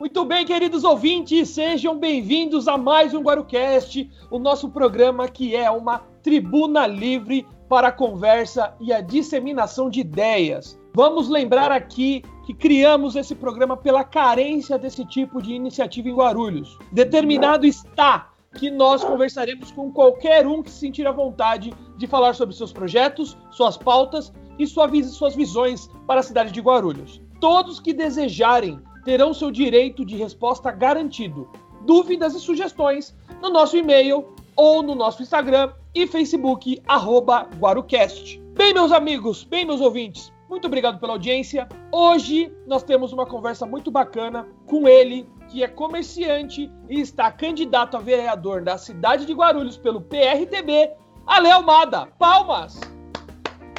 Muito bem, queridos ouvintes, sejam bem-vindos a mais um Guarucast, o nosso programa que é uma tribuna livre para a conversa e a disseminação de ideias. Vamos lembrar aqui que criamos esse programa pela carência desse tipo de iniciativa em Guarulhos. Determinado está que nós conversaremos com qualquer um que se sentir à vontade de falar sobre seus projetos, suas pautas e suas visões para a cidade de Guarulhos. Todos que desejarem terão seu direito de resposta garantido. Dúvidas e sugestões no nosso e-mail ou no nosso Instagram e Facebook, arroba Guarucast. Bem, meus amigos, bem, meus ouvintes, muito obrigado pela audiência. Hoje nós temos uma conversa muito bacana com ele, que é comerciante e está candidato a vereador da cidade de Guarulhos pelo PRTB, Ale Almada. Palmas!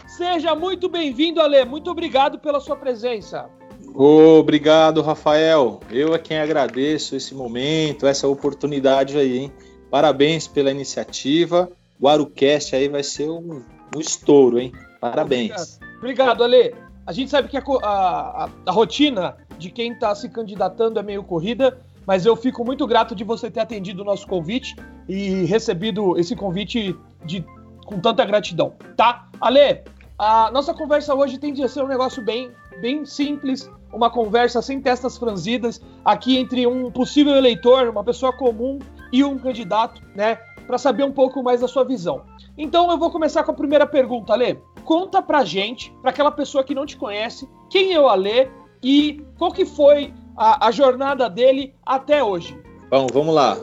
Seja muito bem-vindo, Ale. Muito obrigado pela sua presença. Obrigado, Rafael. Eu é quem agradeço esse momento, essa oportunidade aí, hein? Parabéns pela iniciativa. O Arucast aí vai ser um, um estouro, hein? Parabéns. Obrigado, Ale. A gente sabe que a, a, a rotina de quem está se candidatando é meio corrida, mas eu fico muito grato de você ter atendido o nosso convite e recebido esse convite de, com tanta gratidão, tá? Ale, a nossa conversa hoje tem de ser um negócio bem, bem simples, uma conversa sem testas franzidas aqui entre um possível eleitor, uma pessoa comum e um candidato, né? Para saber um pouco mais da sua visão. Então eu vou começar com a primeira pergunta, Alê. Conta pra gente, para aquela pessoa que não te conhece, quem é o Alê e qual que foi a, a jornada dele até hoje. Bom, vamos lá.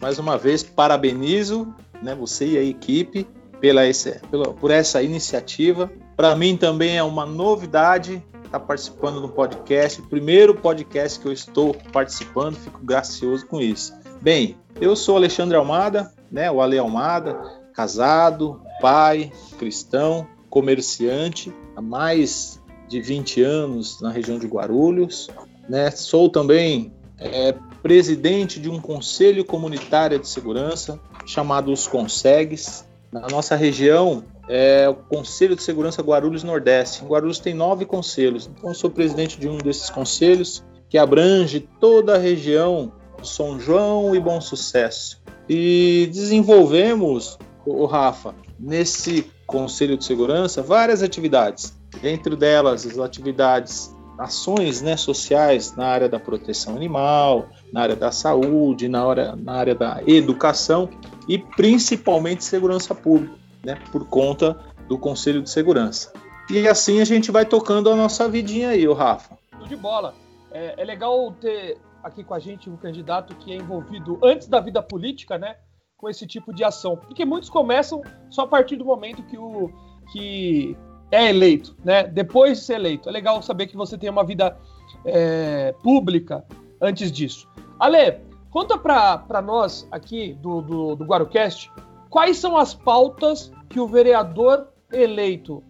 Mais uma vez, parabenizo né, você e a equipe pela, esse, pela, por essa iniciativa. Para mim também é uma novidade está participando do podcast, primeiro podcast que eu estou participando, fico gracioso com isso. Bem, eu sou Alexandre Almada, né, o Ale Almada, casado, pai, cristão, comerciante, há mais de 20 anos na região de Guarulhos, né, sou também é, presidente de um conselho comunitário de segurança chamado Os Consegues. Na nossa região, é o Conselho de Segurança Guarulhos Nordeste. Guarulhos tem nove conselhos, então eu sou presidente de um desses conselhos que abrange toda a região São João e Bom Sucesso. E desenvolvemos, o Rafa, nesse Conselho de Segurança várias atividades. Dentro delas, as atividades, ações né, sociais na área da proteção animal, na área da saúde, na, hora, na área da educação e principalmente segurança pública né, por conta do Conselho de Segurança. E assim a gente vai tocando a nossa vidinha aí, o Rafa. Tudo de bola. É, é, legal ter aqui com a gente um candidato que é envolvido antes da vida política, né? Com esse tipo de ação. Porque muitos começam só a partir do momento que o que é eleito, né? Depois de ser eleito. É legal saber que você tem uma vida é, pública antes disso. Ale, conta para nós aqui do, do, do quais são as pautas que o vereador eleito,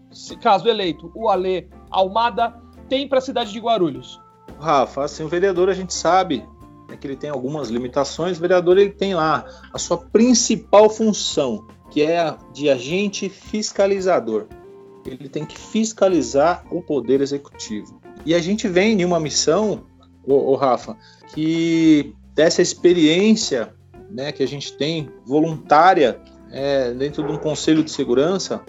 caso eleito, o Alê Almada, tem para a cidade de Guarulhos? Rafa, assim, o vereador a gente sabe né, que ele tem algumas limitações. O vereador ele tem lá a sua principal função, que é a de agente fiscalizador. Ele tem que fiscalizar o poder executivo. E a gente vem em uma missão, o Rafa, que dessa experiência né, que a gente tem voluntária é, dentro de um conselho de segurança.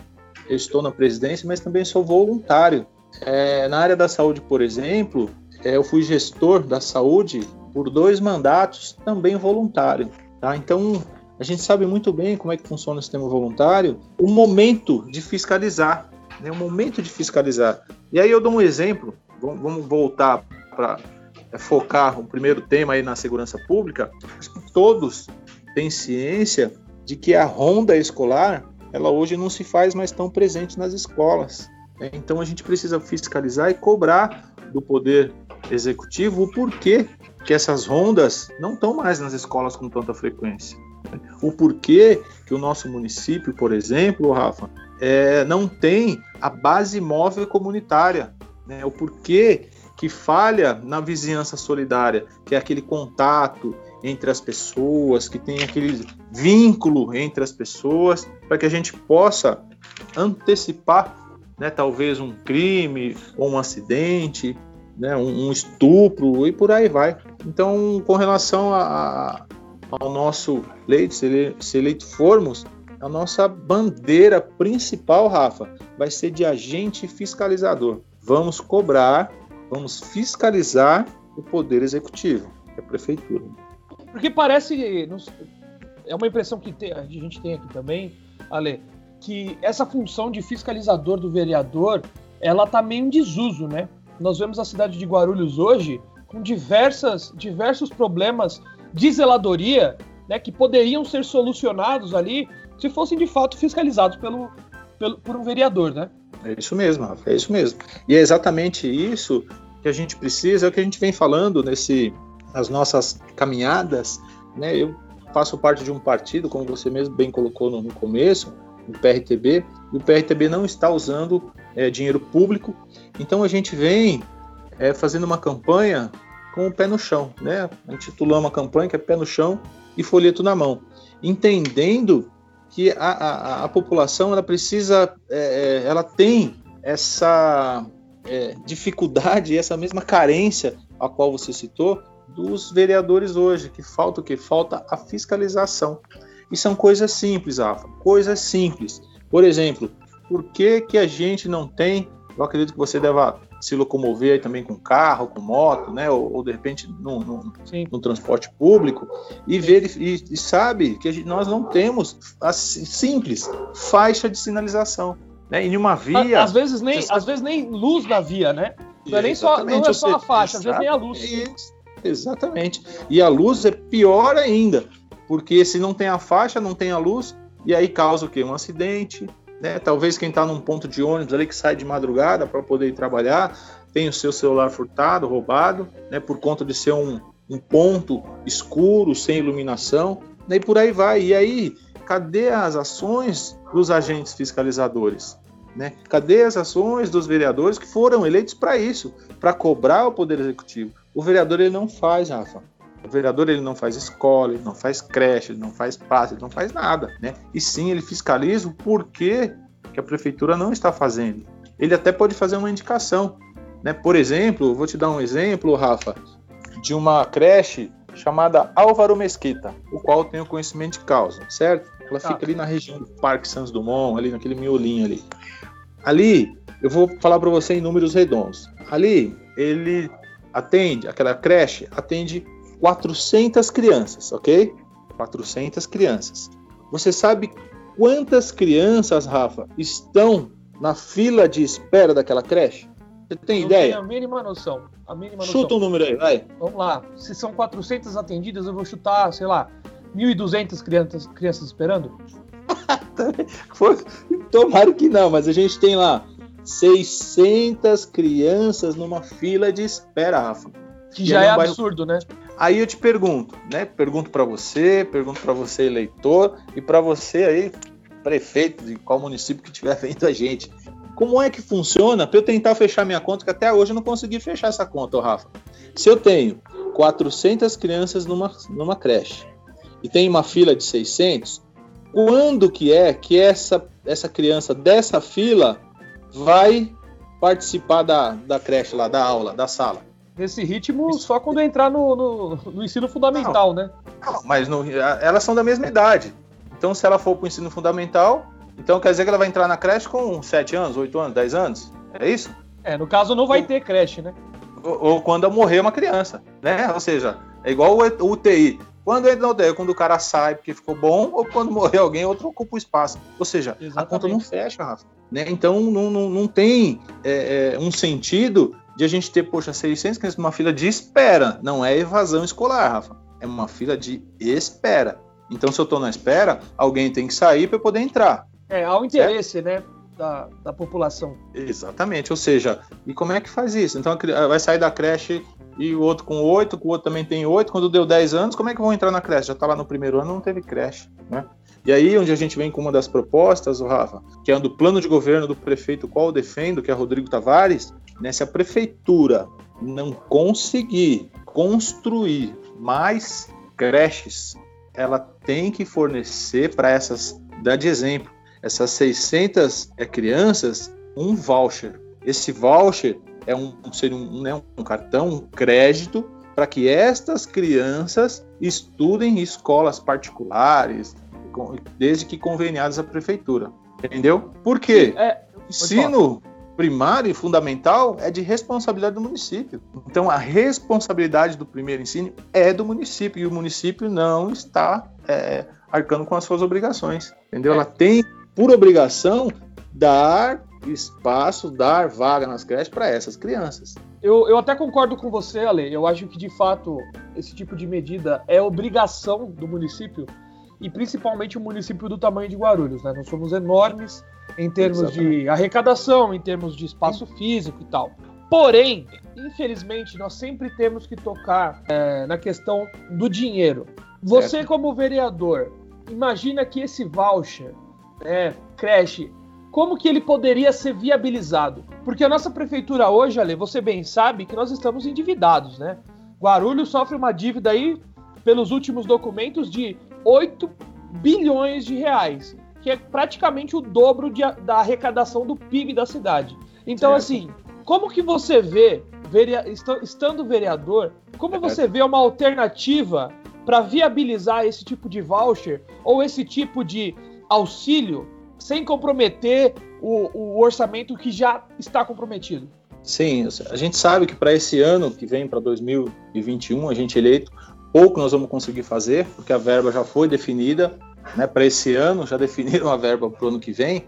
Eu estou na presidência, mas também sou voluntário. É, na área da saúde, por exemplo, é, eu fui gestor da saúde por dois mandatos, também voluntário. Tá? Então, a gente sabe muito bem como é que funciona o sistema voluntário, o momento de fiscalizar, né? o momento de fiscalizar. E aí eu dou um exemplo, vamos voltar para é, focar o primeiro tema aí na segurança pública. Todos têm ciência de que a ronda escolar ela hoje não se faz mais tão presente nas escolas. Né? Então a gente precisa fiscalizar e cobrar do poder executivo o porquê que essas rondas não estão mais nas escolas com tanta frequência. Né? O porquê que o nosso município, por exemplo, Rafa, é, não tem a base móvel comunitária. Né? O porquê que falha na vizinhança solidária, que é aquele contato, entre as pessoas, que tem aquele vínculo entre as pessoas, para que a gente possa antecipar, né, talvez um crime ou um acidente. né, um, um, estupro e por aí vai. Então, com relação a, ao nosso leito, se, ele, se eleito formos, a nossa bandeira principal, Rafa, vai ser de agente fiscalizador. Vamos cobrar, vamos fiscalizar o poder executivo, que é a prefeitura. Porque parece, é uma impressão que a gente tem aqui também, Ale, que essa função de fiscalizador do vereador, ela tá meio em desuso, né? Nós vemos a cidade de Guarulhos hoje com diversas, diversos problemas de zeladoria, né, que poderiam ser solucionados ali se fossem de fato fiscalizados pelo, pelo, por um vereador, né? É isso mesmo, é isso mesmo. E é exatamente isso que a gente precisa, é o que a gente vem falando nesse, nas nossas caminhadas, né? Eu faço parte de um partido, como você mesmo bem colocou no, no começo, o PRTB, e o PRTB não está usando é, dinheiro público, então a gente vem é, fazendo uma campanha com o pé no chão, né? Intitulamos a campanha que é pé no chão e folheto na mão, entendendo que a, a, a população ela precisa, é, é ela tem essa é, dificuldade, essa mesma carência a qual você citou dos vereadores hoje, que falta o que? Falta a fiscalização. E são coisas simples, Rafa, coisas simples. Por exemplo, por que, que a gente não tem, eu acredito que você deva se locomover aí também com carro, com moto, né? Ou, ou de repente no, no, no, transporte público e ver e, e sabe que gente, nós não temos assim, simples faixa de sinalização, né? Em uma via. Às vezes nem, às vezes nem luz na via, né? Não é nem só, não é só a faixa, às vezes nem a luz. Isso, exatamente. E a luz é pior ainda, porque se não tem a faixa, não tem a luz, e aí causa o quê? Um acidente, né? Talvez quem está num ponto de ônibus ali que sai de madrugada para poder ir trabalhar tem o seu celular furtado, roubado, né? Por conta de ser um, um ponto escuro, sem iluminação, né? e por aí vai. E aí, cadê as ações dos agentes fiscalizadores? Né? Cadê as ações dos vereadores que foram eleitos para isso, para cobrar o poder executivo? O vereador ele não faz, Rafa. O vereador ele não faz escola, ele não faz creche, ele não faz praça, ele não faz nada, né? E sim, ele fiscaliza o porquê que a prefeitura não está fazendo. Ele até pode fazer uma indicação, né? Por exemplo, vou te dar um exemplo, Rafa, de uma creche chamada Álvaro Mesquita, o qual tenho conhecimento de causa, certo? Ela tá. fica ali na região do Parque Santos Dumont, ali naquele miolinho ali. Ali, eu vou falar para você em números redondos. Ali, ele atende, aquela creche atende 400 crianças, ok? 400 crianças. Você sabe quantas crianças, Rafa, estão na fila de espera daquela creche? Você tem Não ideia? Tenho a mínima noção. A mínima Chuta noção. um número aí, vai. Vamos lá. Se são 400 atendidas, eu vou chutar, sei lá, 1.200 crianças, crianças esperando? Tomara que não, mas a gente tem lá 600 crianças numa fila de espera, Rafa. Que já é, absurdo, né? Aí eu te pergunto, né? Pergunto para você, pergunto para você, eleitor, e para você aí, prefeito de qual município que estiver vendo a gente. Como é que funciona para eu tentar fechar minha conta, que até hoje eu não consegui fechar essa conta, Rafa? Se eu tenho 400 crianças numa, numa creche e tem uma fila de 600, quando que é que essa, essa criança dessa fila vai participar da, da creche lá, da aula, da sala? nesse ritmo só quando entrar no, no, no ensino fundamental, não, né? Não, mas no, elas são da mesma idade. Então, se ela for para o ensino fundamental, então quer dizer que ela vai entrar na creche com 7 anos, 8 anos, 10 anos? É isso? É, no caso não vai ou, ter creche, né? Ou, ou, quando morrer uma criança, né? Ou seja, é igual o UTI. Quando entra no UTI, quando o cara sai porque ficou bom, ou quando morrer alguém, outro ocupa o espaço. Ou seja, Exatamente. a conta não fecha, Rafa. Né? Então não, não, não tem é, é, um sentido de a gente ter, poxa, 600 crianças numa fila de espera. Não é evasão escolar, Rafa. É uma fila de espera. Então, se eu estou na espera, alguém tem que sair para poder entrar. É, há um interesse, né? Da, da população. Exatamente, ou seja, e como é que faz isso? Então vai sair da creche e o outro com oito, o outro também tem oito, quando deu 10 anos, como é que vão entrar na creche? Já está lá no primeiro ano, não teve creche, né? E aí, onde a gente vem com uma das propostas, o Rafa, que é do plano de governo do prefeito, qual eu defendo, que é Rodrigo Tavares, né, se a prefeitura não conseguir construir mais creches, ela tem que fornecer para essas, dá de exemplo, essas 600 é, crianças, um voucher. Esse voucher é um, seria um, né, um cartão, um crédito para que estas crianças estudem em escolas particulares, desde que conveniadas à prefeitura. Entendeu? Por quê? É, ensino primário e fundamental é de responsabilidade do município. Então, a responsabilidade do primeiro ensino é do município e o município não está é, arcando com as suas obrigações. Entendeu? É. Ela tem, por obrigação, dar espaço, dar vaga nas creches para essas crianças. Eu, eu até concordo com você, Ale. Eu acho que, de fato, esse tipo de medida é obrigação do município e principalmente o município do tamanho de Guarulhos. Né? Nós somos enormes em termos Exatamente. de arrecadação, em termos de espaço físico e tal. Porém, infelizmente, nós sempre temos que tocar é, na questão do dinheiro. Você, certo. como vereador, imagina que esse voucher, né, creche, como que ele poderia ser viabilizado? Porque a nossa prefeitura hoje, Ale, você bem sabe que nós estamos endividados, né? Guarulhos sofre uma dívida aí, pelos últimos documentos, de 8 bilhões de reais, que é praticamente o dobro de, da arrecadação do PIB da cidade. Então, certo. assim, como que você vê, verea, estando vereador, como você vê uma alternativa para viabilizar esse tipo de voucher ou esse tipo de auxílio sem comprometer o, o orçamento que já está comprometido. Sim, a gente sabe que para esse ano que vem, para 2021, a gente eleito, pouco nós vamos conseguir fazer, porque a verba já foi definida, né, para esse ano, já definiram a verba para o ano que vem,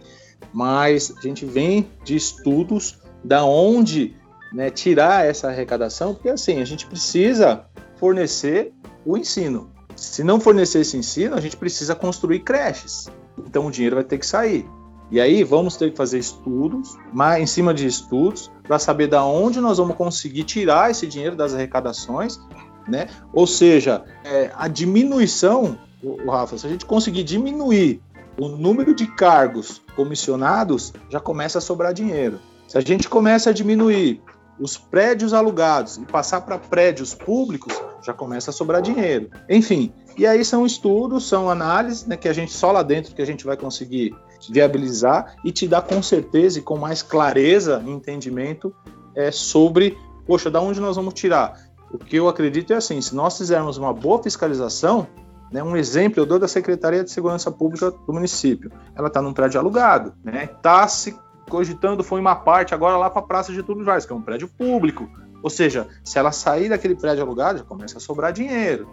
mas a gente vem de estudos da onde né, tirar essa arrecadação, porque assim, a gente precisa fornecer o ensino. Se não fornecer esse ensino, a gente precisa construir creches. Então o dinheiro vai ter que sair. E aí vamos ter que fazer estudos, mas em cima de estudos, para saber da onde nós vamos conseguir tirar esse dinheiro das arrecadações, né? Ou seja, é, a diminuição, o, Rafa, se a gente conseguir diminuir o número de cargos comissionados, já começa a sobrar dinheiro. Se a gente começa a diminuir os prédios alugados e passar para prédios públicos, já começa a sobrar dinheiro. Enfim, e aí são estudos, são análises né, que a gente só lá dentro que a gente vai conseguir viabilizar e te dar com certeza e com mais clareza entendimento é, sobre, poxa, da onde nós vamos tirar? O que eu acredito é assim, se nós fizermos uma boa fiscalização, né, um exemplo eu dou da Secretaria de Segurança Pública do município. Ela está num prédio alugado, né? Está se cogitando foi uma parte agora lá para a Praça de Túlio Vargas, que é um prédio público. Ou seja, se ela sair daquele prédio alugado, já começa a sobrar dinheiro.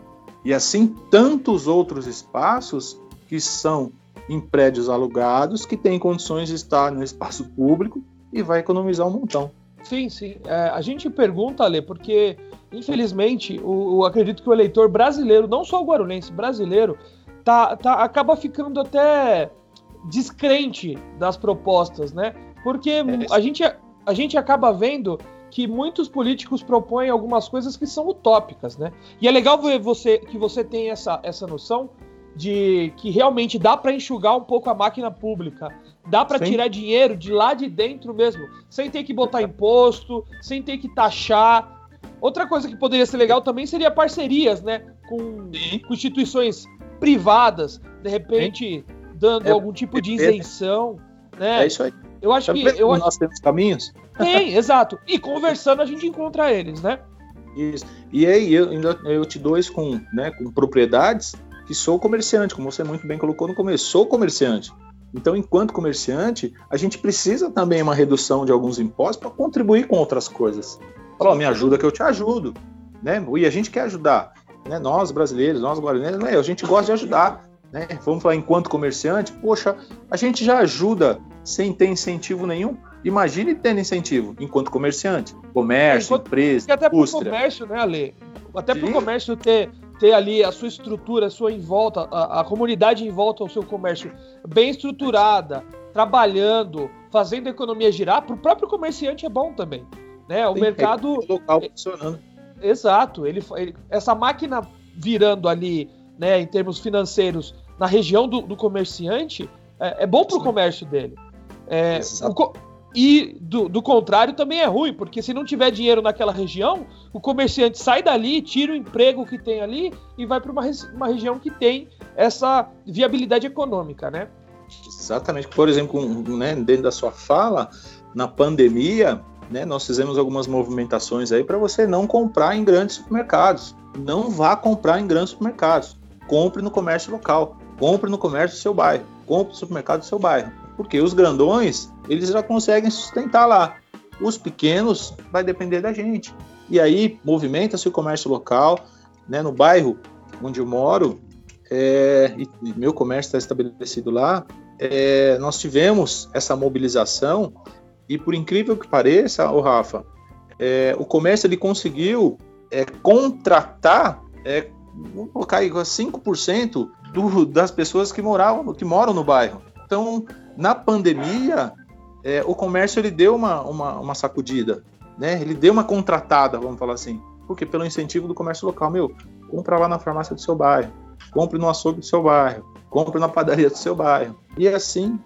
E assim tantos outros espaços que são em prédios alugados que têm condições de estar no espaço público e vai economizar um montão. Sim, sim. É, a gente pergunta, Ale, porque infelizmente o, o, acredito que o eleitor brasileiro, não só o guarulhense, brasileiro, tá, tá, acaba ficando até descrente das propostas, né? Porque é. a, gente, a gente acaba vendo que muitos políticos propõem algumas coisas que são utópicas, né? E é legal ver você que você tem essa, essa noção de que realmente dá para enxugar um pouco a máquina pública, dá para tirar dinheiro de lá de dentro mesmo, sem ter que botar imposto, sem ter que taxar. Outra coisa que poderia ser legal também seria parcerias, né, com, com instituições privadas, de repente Sim. dando é, algum tipo de isenção, né? É isso aí. Eu acho que eu nós temos caminhos. Tem, exato. E conversando a gente encontra eles, né? Isso. E aí eu eu te dou isso com, né, com propriedades que sou comerciante, como você muito bem colocou no começo, sou comerciante. Então, enquanto comerciante, a gente precisa também uma redução de alguns impostos para contribuir com outras coisas. Falou, me ajuda que eu te ajudo, né? E a gente quer ajudar, né? Nós brasileiros, nós guaranenses, né? a gente gosta de ajudar, né? Vamos falar enquanto comerciante, poxa, a gente já ajuda sem ter incentivo nenhum. Imagine tendo incentivo enquanto comerciante, comércio, enquanto, empresa, até indústria. Até para o comércio, né, Ale? Até para o comércio ter, ter ali a sua estrutura, a sua em volta, a, a comunidade em volta ao seu comércio bem estruturada, trabalhando, fazendo a economia girar, para o próprio comerciante é bom também. Né? O Sim, mercado. É local funcionando. Exato. Ele, ele, essa máquina virando ali, né, em termos financeiros, na região do, do comerciante, é, é bom para o comércio dele. É, o, e do, do, contrário também é ruim, porque se não tiver dinheiro naquela região, o comerciante sai dali, tira o emprego que tem ali e vai para uma, uma região que tem essa viabilidade econômica, né? Exatamente. Por exemplo, né, dentro da sua fala, na pandemia, né, nós fizemos algumas movimentações aí para você não comprar em grandes supermercados. Não vá comprar em grandes supermercados. Compre no comércio local. Compre no comércio do seu bairro. Compre no supermercado do seu bairro. Porque os grandões, eles já conseguem sustentar lá. Os pequenos vai depender da gente. E aí movimenta-se o comércio local, né, no bairro onde eu moro, é, e, meu comércio está estabelecido lá, é, nós tivemos essa mobilização e por incrível que pareça, o Rafa, é, o comércio ele conseguiu é, contratar, é, vamos colocar aí 5% do, das pessoas que moravam, que moram no bairro. Então, na pandemia, é, o comércio ele deu uma, uma, uma sacudida, né? Ele deu uma contratada, vamos falar assim. Porque pelo incentivo do comércio local, meu, compra lá na farmácia do seu bairro, compre no açougue do seu bairro, compre na padaria do seu bairro. E assim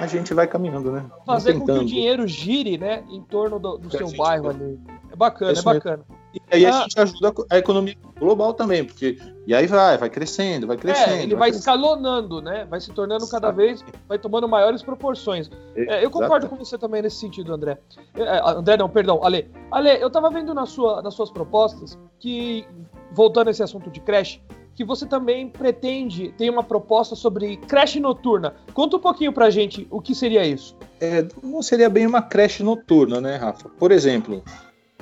a gente vai caminhando, né? Fazer com que o dinheiro gire, né, em torno do, do seu bairro ali. É bacana, é, é bacana. E aí ah, a gente ajuda a economia global também, porque e aí vai, vai crescendo, vai crescendo. É, ele vai, vai escalonando, né? Vai se tornando cada vez, vai tomando maiores proporções. É, eu concordo com você também nesse sentido, André. É, é, André, não, perdão, Ale. Ale, eu tava vendo na sua, nas suas propostas que, voltando a esse assunto de creche, que você também pretende, tem uma proposta sobre creche noturna. Conta um pouquinho pra gente o que seria isso. É, não seria bem uma creche noturna, né, Rafa? Por exemplo,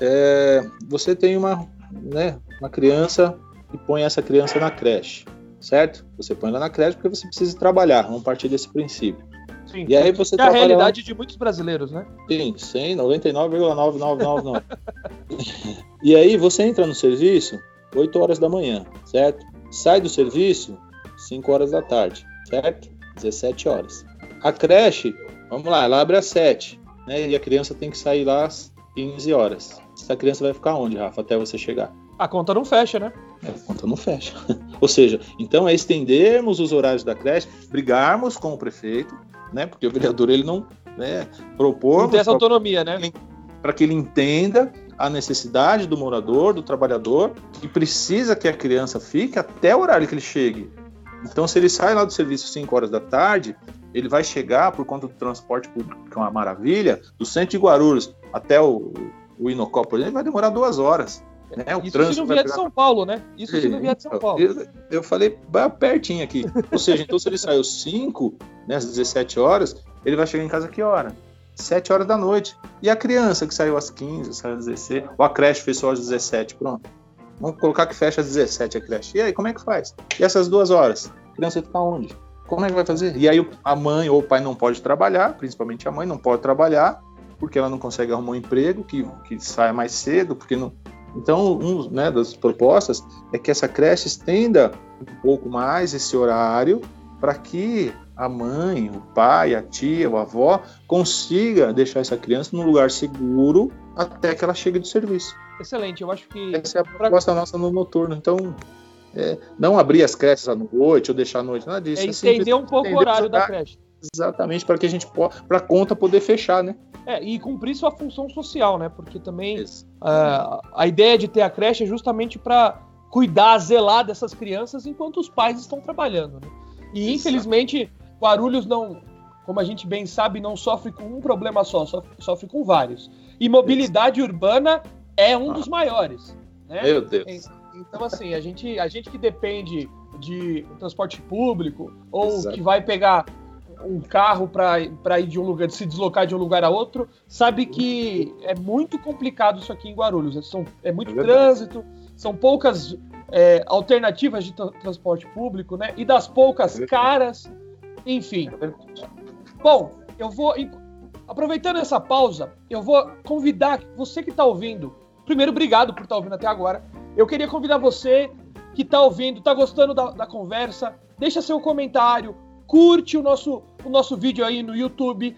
é, você tem uma, né, uma criança e põe essa criança na creche, certo? Você põe ela na creche porque você precisa trabalhar, vamos partir desse princípio. Sim, e aí você é a realidade de muitos brasileiros, né? Sim, 100, 99,999. e aí você entra no serviço 8 horas da manhã, certo? Sai do serviço 5 horas da tarde, certo? 17 horas. A creche, vamos lá, ela abre às 7, né? E a criança tem que sair lá às 15 horas. Essa criança vai ficar onde, Rafa, até você chegar? A conta não fecha, né? É, a conta não fecha. Ou seja, então é estendermos os horários da creche, brigarmos com o prefeito, né? Porque o vereador ele não né, propor. Não tem essa autonomia, né? Para que ele entenda a necessidade do morador, do trabalhador, que precisa que a criança fique até o horário que ele chegue. Então, se ele sai lá do serviço 5 horas da tarde, ele vai chegar, por conta do transporte público, que é uma maravilha, do centro de Guarulhos até o, o Inocó, por exemplo, vai demorar duas horas. Né? O Isso se não vier de São Paulo, né? Isso se não vier de São Paulo. Eu, eu falei pertinho aqui. Ou seja, então se ele saiu 5, né, às 17 horas, ele vai chegar em casa que hora? 7 horas da noite. E a criança que saiu às 15, saiu às 16, ou a creche fez só às 17, pronto. Vamos colocar que fecha às 17 a creche. E aí, como é que faz? E essas duas horas? A criança fica onde? Como é que vai fazer? E aí a mãe ou o pai não pode trabalhar, principalmente a mãe não pode trabalhar, porque ela não consegue arrumar um emprego que, que saia mais cedo, porque não. Então, uma né, das propostas é que essa creche estenda um pouco mais esse horário para que a mãe, o pai, a tia, a avó consiga deixar essa criança num lugar seguro até que ela chegue do serviço. Excelente, eu acho que. Essa é a proposta nossa no noturno. Então, é, não abrir as creches à noite ou deixar à noite, nada disso. É, é estender um pouco o horário da creche. Exatamente, para que a gente possa, para a conta poder fechar, né? É, e cumprir sua função social, né? Porque também uh, a ideia de ter a creche é justamente para cuidar, zelar dessas crianças enquanto os pais estão trabalhando, né? E Exato. infelizmente Guarulhos não, como a gente bem sabe, não sofre com um problema só, sofre, sofre com vários. E mobilidade urbana é um ah. dos maiores. Né? Meu Deus. Então, assim, a gente, a gente que depende de transporte público ou Exato. que vai pegar um carro para ir de um lugar, de se deslocar de um lugar a outro, sabe que é muito complicado isso aqui em Guarulhos. São, é muito é trânsito, são poucas é, alternativas de transporte público, né? E das poucas é caras, enfim. Bom, eu vou. Aproveitando essa pausa, eu vou convidar você que está ouvindo. Primeiro, obrigado por estar tá ouvindo até agora. Eu queria convidar você que está ouvindo, está gostando da, da, conversa, deixa seu comentário, curte o nosso, o nosso vídeo aí no YouTube,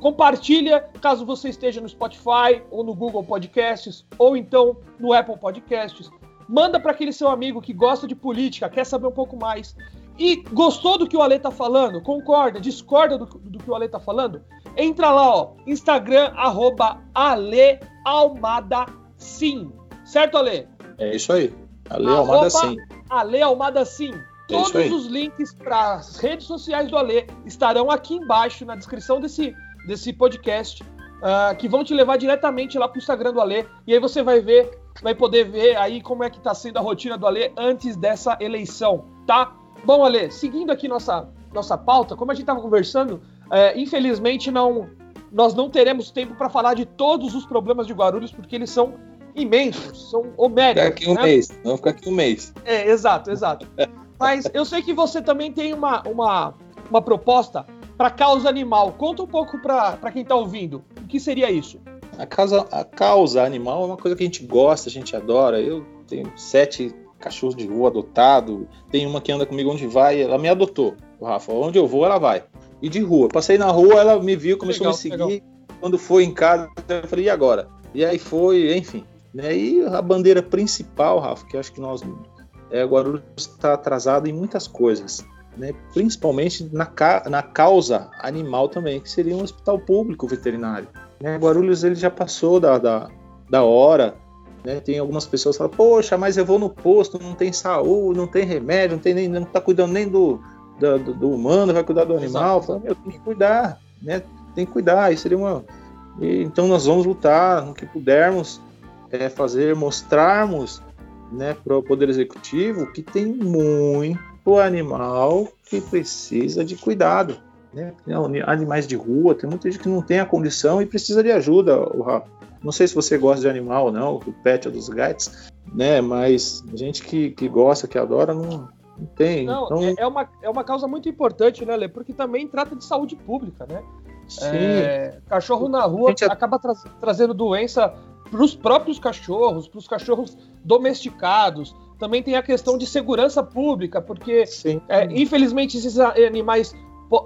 compartilha caso você esteja no Spotify ou no Google Podcasts ou então no Apple Podcasts. Manda para aquele seu amigo que gosta de política, quer saber um pouco mais. E gostou do que o Ale tá falando? Concorda? Discorda do, do que o Ale tá falando? Entra lá, ó. Instagram, arroba Ale Almada Sim. Certo, Ale? É isso aí. Ale Almada Sim. Ale Almada Sim. É Todos os links para as redes sociais do Ale estarão aqui embaixo na descrição desse, desse podcast. uh, que vão te levar diretamente lá pro Instagram do Alê. E aí você vai ver, vai poder ver aí como é que tá sendo a rotina do Alê antes dessa eleição, tá? Bom, Alê, seguindo aqui nossa, nossa pauta, como a gente tava conversando, é, infelizmente não, nós não teremos tempo para falar de todos os problemas de Guarulhos, porque eles são imensos, são homéricos. Ficar aqui um né? mês, vamos ficar aqui um mês. É, exato, exato. Mas eu sei que você também tem uma, uma, uma proposta para causa animal. Conta um pouco para quem está ouvindo. O que seria isso? A causa, a causa animal é uma coisa que a gente gosta, a gente adora. Eu tenho sete cachorros de rua adotado. Tem uma que anda comigo onde vai. Ela me adotou, o Rafa. Onde eu vou, ela vai. E de rua. Passei na rua, ela me viu, começou legal, a me seguir. Legal. Quando foi em casa, eu falei, e agora? E aí foi, enfim. Né? E a bandeira principal, Rafa, que acho que nós. É, Guarulhos está atrasado em muitas coisas né, principalmente na, ca na causa animal também, que seria um hospital público veterinário. Né? Guarulhos ele já passou da, da, da hora. Né? Tem algumas pessoas que falam, poxa, mas eu vou no posto, não tem saúde, não tem remédio, não tem nem, não está cuidando nem do, do, do, humano, vai cuidar do animal. Fala, meu, tem que cuidar, né? Tem que cuidar. Isso seria uma. E, então nós vamos lutar no que pudermos é, fazer, mostrarmos né, para o Poder Executivo que tem muito o animal que precisa de cuidado. Né? Animais de rua, tem muita gente que não tem a condição e precisa de ajuda. Não sei se você gosta de animal ou não, o pet é dos gatos, né? Mas gente que, que gosta, que adora, não, não tem. Não, então... é, é, uma, é uma causa muito importante, né, Lê? Porque também trata de saúde pública, né? Sim. É, cachorro na rua acaba tra trazendo doença para os próprios cachorros, para os cachorros domesticados, também tem a questão de segurança pública, porque é, infelizmente esses animais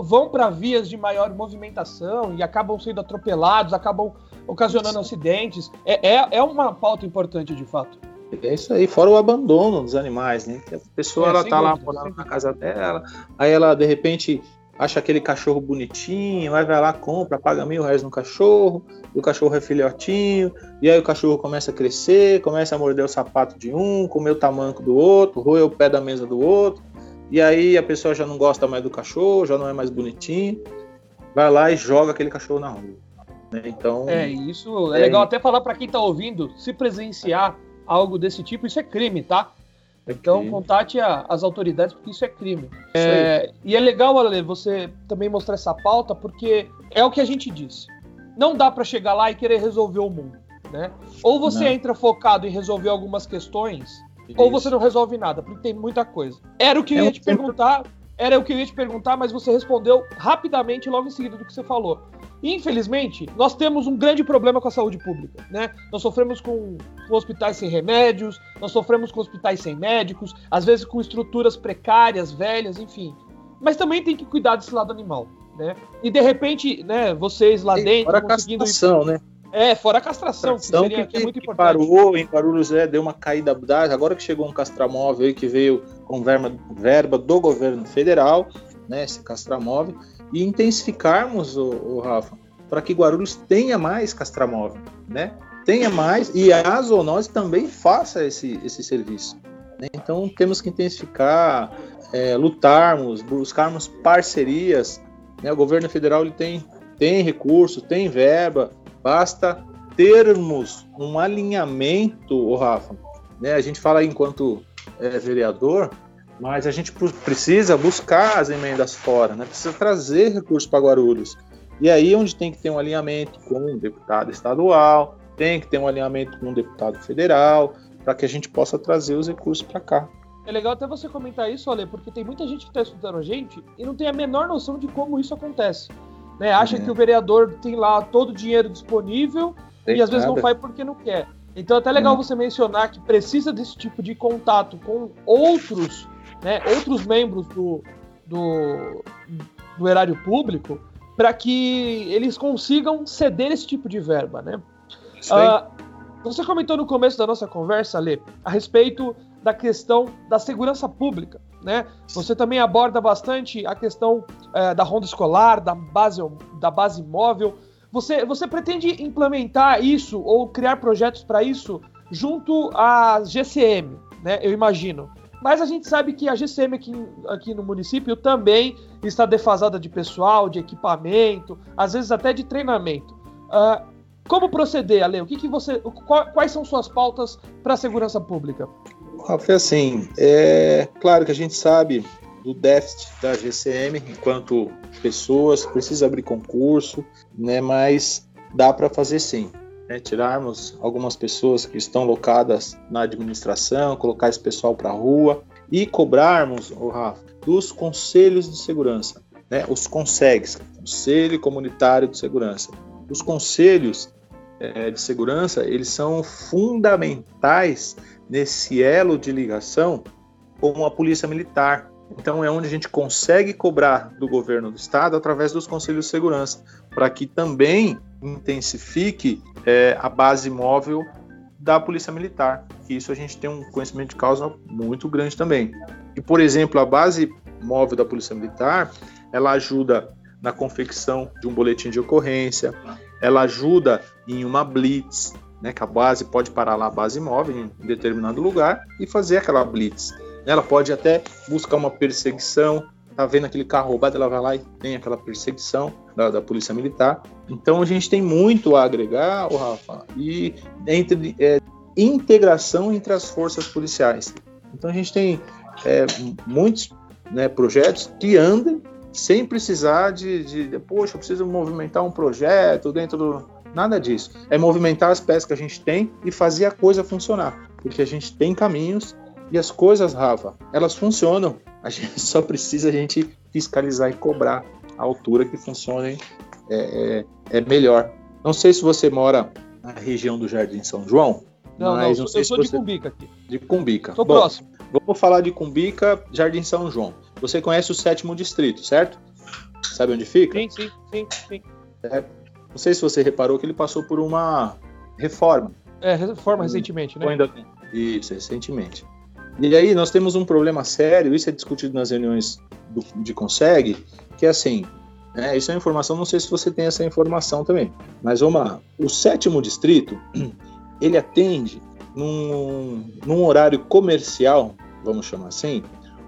vão para vias de maior movimentação e acabam sendo atropelados, acabam ocasionando Sim. acidentes. É, é, é, uma pauta importante de fato. É isso aí, fora o abandono dos animais, né? A pessoa é, ela tá lá morando na casa dela, aí ela de repente acha aquele cachorro bonitinho, aí vai lá, compra, paga mil reais no cachorro, e o cachorro é filhotinho, e aí o cachorro começa a crescer, começa a morder o sapato de um, comer o tamanco do outro, roer o pé da mesa do outro, e aí a pessoa já não gosta mais do cachorro, já não é mais bonitinho, vai lá e joga aquele cachorro na rua. Né? Então. É, isso é, é legal até falar para quem está ouvindo, se presenciar algo desse tipo, isso é crime, tá? É então, contate a, as autoridades, porque isso é crime. É, e é legal, Ale, você também mostrar essa pauta, porque é o que a gente disse. Não dá para chegar lá e querer resolver o mundo. Né? Ou você não. entra focado em resolver algumas questões, isso. ou você não resolve nada, porque tem muita coisa. Era o que eu é ia te perguntar, era o que eu ia te perguntar, mas você respondeu rapidamente logo em seguida do que você falou. Infelizmente, nós temos um grande problema com a saúde pública, né? Nós sofremos com, hospitais sem remédios, nós sofremos com hospitais sem médicos, às vezes com estruturas precárias, velhas, enfim. Mas também tem que cuidar desse lado animal, né? E de repente, né, vocês lá dentro fora conseguindo a castração, né? É, fora a castração, castração que, seria, que, que é muito importante. Parou em Guarulhos, é, deu uma caída agora que chegou um castramóvel aí que veio com verba, verba do governo federal, né, esse castramóvel, e intensificarmos, o, o Rafa, para que Guarulhos tenha mais castramóvel, né? Tenha mais e a zoonose também faça esse, esse serviço. Né? Então temos que intensificar, é, lutarmos, buscarmos parcerias. Né? O governo federal ele tem, tem recursos, tem verba, basta termos um alinhamento, o Rafa. Né? A gente fala enquanto é, vereador, mas a gente precisa buscar as emendas fora, né? precisa trazer recursos para Guarulhos. E aí onde tem que ter um alinhamento com um deputado estadual, tem que ter um alinhamento com um deputado federal, para que a gente possa trazer os recursos para cá. É legal até você comentar isso, Ale, porque tem muita gente que está escutando a gente e não tem a menor noção de como isso acontece. Né? Acha é. que o vereador tem lá todo o dinheiro disponível tem e às nada. vezes não faz porque não quer. Então é até legal hum. você mencionar que precisa desse tipo de contato com outros né, outros membros do, do, do erário público para que eles consigam ceder esse tipo de verba, né? Uh, você comentou no começo da nossa conversa, Lê, a respeito da questão da segurança pública, né? Você também aborda bastante a questão uh, da ronda escolar, da base, da base móvel. Você, você pretende implementar isso ou criar projetos para isso junto à GCM, né? Eu imagino. Mas a gente sabe que a GCM aqui, aqui no município também está defasada de pessoal, de equipamento, às vezes até de treinamento. Uh, como proceder, Ale? O que, que você, quais são suas pautas para a segurança pública? Rafa, assim, é claro que a gente sabe do déficit da GCM enquanto pessoas, precisa abrir concurso, né? Mas dá para fazer sim. Né, tirarmos algumas pessoas que estão locadas na administração, colocar esse pessoal para a rua e cobrarmos, oh, Rafa, dos conselhos de segurança, né, os CONSEGs, Conselho Comunitário de Segurança. Os conselhos é, de segurança, eles são fundamentais nesse elo de ligação com a polícia militar. Então é onde a gente consegue cobrar do governo do estado através dos conselhos de segurança, para que também intensifique é, a base móvel da polícia militar. Que isso a gente tem um conhecimento de causa muito grande também. E por exemplo, a base móvel da polícia militar, ela ajuda na confecção de um boletim de ocorrência, ela ajuda em uma blitz, né, que a base pode parar lá a base móvel em determinado lugar e fazer aquela blitz. Ela pode até buscar uma perseguição, tá vendo aquele carro roubado, ela vai lá e tem aquela perseguição da, da polícia militar. Então a gente tem muito a agregar, o Rafa, e entre é, integração entre as forças policiais. Então a gente tem é, muitos né, projetos que andam sem precisar de, de, de, poxa, eu preciso movimentar um projeto dentro do. Nada disso. É movimentar as peças que a gente tem e fazer a coisa funcionar. Porque a gente tem caminhos e as coisas, Rafa, elas funcionam. A gente só precisa a gente fiscalizar e cobrar a altura que funcionem é, é, é melhor. Não sei se você mora na região do Jardim São João. Não, mas não, não sei eu sou de Cumbica aqui. De Cumbica. Estou próximo. Vamos falar de Cumbica, Jardim São João. Você conhece o sétimo distrito, certo? Sabe onde fica? Sim, sim, sim, sim. É, não sei se você reparou que ele passou por uma reforma. É, reforma recentemente, né? Ainda... Isso, recentemente. E aí nós temos um problema sério, isso é discutido nas reuniões do, de Consegue, que é assim, né, isso é informação, não sei se você tem essa informação também, mas vamos lá. O sétimo distrito, ele atende num, num horário comercial, vamos chamar assim,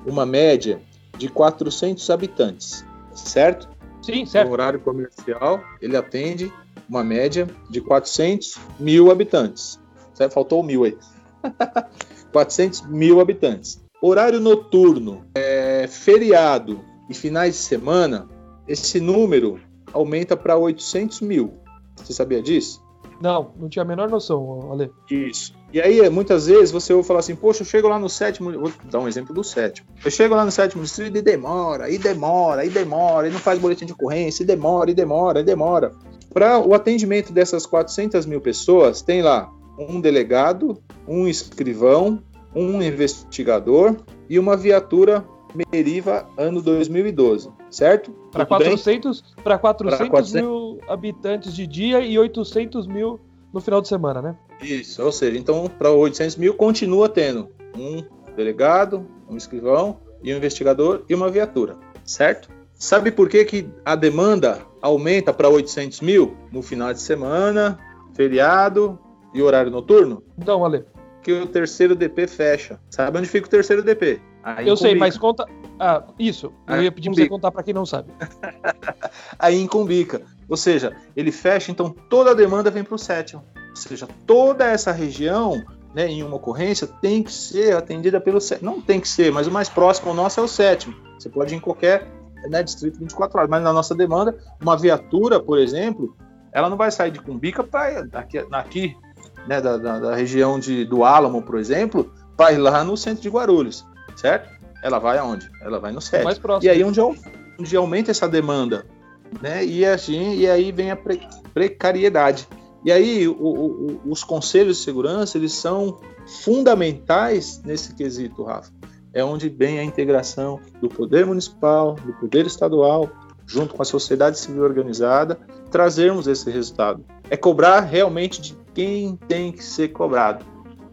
uma média de 400 habitantes, certo? Sim, certo. No horário comercial, ele atende uma média de 400 mil habitantes. Certo? Faltou mil aí. 400 mil habitantes. Horário noturno, é, feriado e finais de semana, esse número aumenta para 800 mil. Você sabia disso? Não, não tinha a menor noção, Ale. Isso. E aí, muitas vezes, você ouve falar assim, poxa, eu chego lá no sétimo, vou dar um exemplo do sétimo. Eu chego lá no sétimo distrito e demora, e demora, e demora, e não faz boletim de ocorrência, e demora, e demora, e demora. Para o atendimento dessas 400 mil pessoas, tem lá um delegado, um escrivão, um investigador e uma viatura Meriva ano 2012, certo? Para 400, 400, 400 mil habitantes de dia e 800 mil no final de semana, né? Isso, ou seja, então para 800 mil continua tendo um delegado, um escrivão e um investigador e uma viatura, certo? Sabe por que, que a demanda aumenta para 800 mil no final de semana, feriado e horário noturno? Então, Ale. Que o terceiro DP fecha. Sabe onde fica o terceiro DP? Aí eu sei, mas conta. Ah, isso. Eu ia pedir pra você contar para quem não sabe. Aí em Cumbica. Ou seja, ele fecha, então toda a demanda vem para o sétimo. Ou seja, toda essa região, né, em uma ocorrência, tem que ser atendida pelo sétimo. Não tem que ser, mas o mais próximo ao nosso é o sétimo. Você pode ir em qualquer né, distrito 24 horas. Mas na nossa demanda, uma viatura, por exemplo, ela não vai sair de Cumbica para aqui, aqui né, da, da, da, região de, do Álamo, por exemplo, ir lá no centro de Guarulhos, certo? Ela vai aonde? Ela vai no sétimo. Mais próximo. E aí onde, onde aumenta essa demanda, né? E, assim, e aí vem a pre, precariedade. E aí o, o, os conselhos de segurança eles são fundamentais nesse quesito, Rafa. É onde vem a integração do poder municipal, do poder estadual, junto com a sociedade civil organizada, trazermos esse resultado. É cobrar realmente de quem tem que ser cobrado.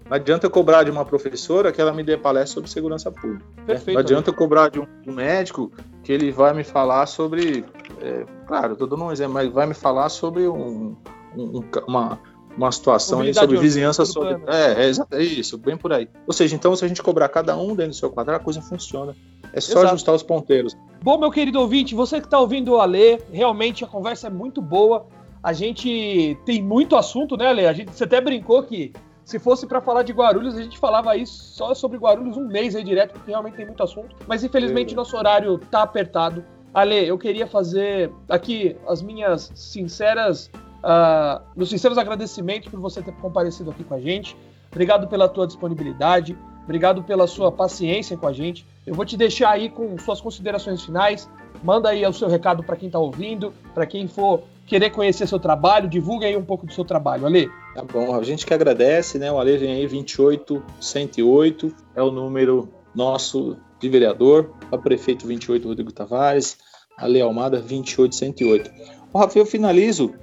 Não adianta eu cobrar de uma professora que ela me dê palestra sobre segurança pública. Perfeito, não adianta eu cobrar de um, médico que ele vai me falar sobre. É, claro, estou dando um exemplo, mas vai me falar sobre um, um, uma, uma situação aí sobre vizinhança sobre. É, é, é, isso, bem por aí. Ou seja, então, se a gente cobrar cada um dentro do seu quadrado, a coisa funciona. É só Exato. ajustar os ponteiros. Bom, meu querido ouvinte, você que está ouvindo a ler, realmente a conversa é muito boa. A gente tem muito assunto, né, Ale? A gente, você até brincou que se fosse para falar de Guarulhos, a gente falava isso só sobre Guarulhos um mês aí direto, porque realmente tem muito assunto. Mas infelizmente é. nosso horário tá apertado. Ale, eu queria fazer aqui as minhas sinceras, uh, meus sinceros agradecimentos por você ter comparecido aqui com a gente. Obrigado pela tua disponibilidade, obrigado pela sua paciência com a gente. Eu vou te deixar aí com suas considerações finais. Manda aí o seu recado para quem está ouvindo, para quem for querer conhecer seu trabalho, divulgue aí um pouco do seu trabalho, Ale. Tá bom, a gente que agradece, né? O Ale vem aí 28108, é o número nosso de vereador, a prefeito 28 Rodrigo Tavares, Ale Almada 28108. O Rafael, eu finalizo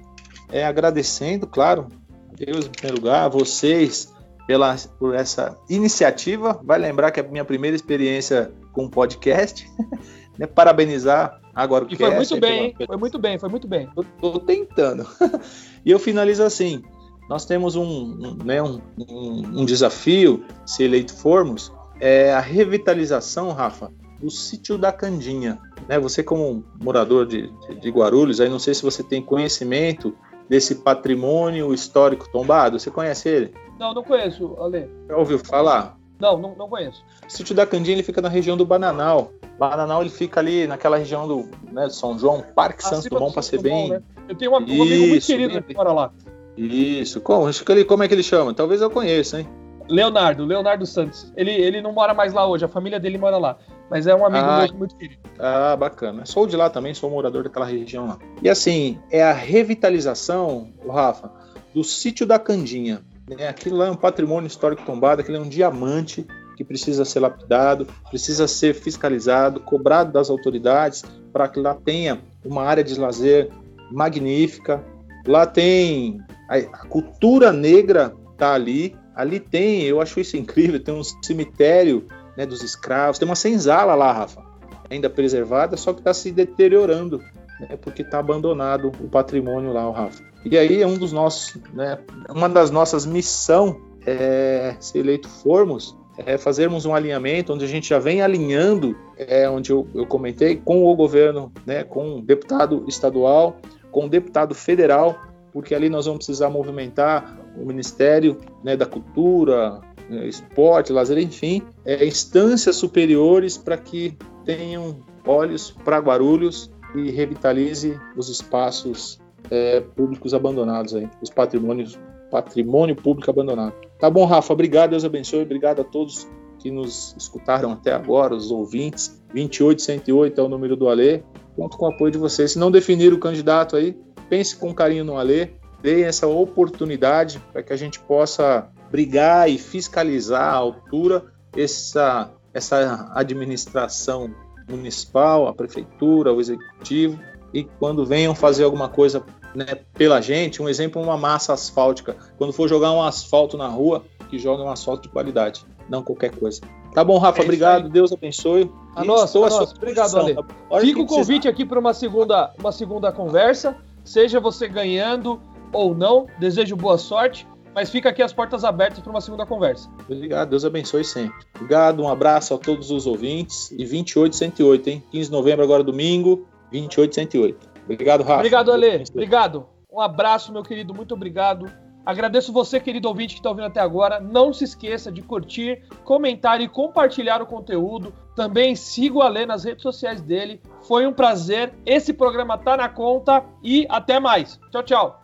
é, agradecendo, claro, Deus em primeiro lugar, a vocês pela, por essa iniciativa. Vai lembrar que é a minha primeira experiência com podcast. né? Parabenizar agora o E foi muito bem, hein? Foi muito bem, foi muito bem. Tô, tô tentando. e eu finalizo assim. Nós temos um, um, né, um, um, desafio, se eleito formos, é a revitalização, Rafa, do sítio da Candinha. Né, você como morador de, de, de Guarulhos, aí não sei se você tem conhecimento desse patrimônio histórico tombado. Você conhece ele? Não, não conheço, Ale. Já ouviu falar? Não, não, não conheço. O sítio da Candinha ele fica na região do Bananal. Bananal ele fica ali naquela região do né, São João, Parque Santos Dumont, para ser bem. Né? Eu tenho um amigo muito querido que mora lá. Isso. Como, ele, como é que ele chama? Talvez eu conheça, hein? Leonardo, Leonardo Santos. Ele, ele não mora mais lá hoje, a família dele mora lá. Mas é um amigo ah, meu muito querido. Ah, bacana. Sou de lá também, sou morador daquela região lá. E assim, é a revitalização, Rafa, do sítio da Candinha. Né? Aquilo lá é um patrimônio histórico tombado, aquilo é um diamante que precisa ser lapidado, precisa ser fiscalizado, cobrado das autoridades para que lá tenha uma área de lazer magnífica. Lá tem a, cultura negra tá ali. Ali tem, eu acho isso incrível, tem um cemitério né, dos escravos, tem uma senzala lá, Rafa, ainda preservada, só que está se deteriorando, né, porque está abandonado o patrimônio lá, o Rafa. E aí é um dos nossos, né, uma das nossas missão é, se eleito formos, é fazermos um alinhamento onde a gente já vem alinhando, é, onde eu, eu comentei, com o governo, né, com o deputado estadual, com o deputado federal, porque ali nós vamos precisar movimentar o Ministério né, da Cultura, né, esporte, lazer, enfim, é, instâncias superiores para que tenham olhos para Guarulhos e revitalize os espaços é, públicos abandonados aí, os patrimônios, patrimônio público abandonado. Tá bom, Rafa, obrigado, Deus abençoe, obrigado a todos que nos escutaram até agora, os ouvintes. 28108 é o número do Alê. Conto com o apoio de vocês. Se não definir o candidato aí, pense com carinho no Alê, dê essa oportunidade para que a gente possa brigar e fiscalizar à altura essa, essa administração municipal, a prefeitura, o executivo, e quando venham fazer alguma coisa né, pela gente, um exemplo, uma massa asfáltica. Quando for jogar um asfalto na rua, que jogue um asfalto de qualidade, não qualquer coisa. Tá bom, Rafa, é obrigado, Deus abençoe. A nossa, a nossa. Obrigado, Ale. Fica o convite aqui para uma segunda, uma segunda conversa, seja você ganhando ou não, desejo boa sorte. Mas fica aqui as portas abertas para uma segunda conversa. Obrigado, Deus abençoe sempre. Obrigado, um abraço a todos os ouvintes. E 28108, hein? 15 de novembro, agora domingo, 28108. Obrigado, Rafa. Obrigado, Ale. Obrigado. Um abraço, meu querido. Muito obrigado. Agradeço você, querido ouvinte, que está ouvindo até agora. Não se esqueça de curtir, comentar e compartilhar o conteúdo. Também siga o Ale nas redes sociais dele. Foi um prazer. Esse programa tá na conta e até mais. Tchau, tchau.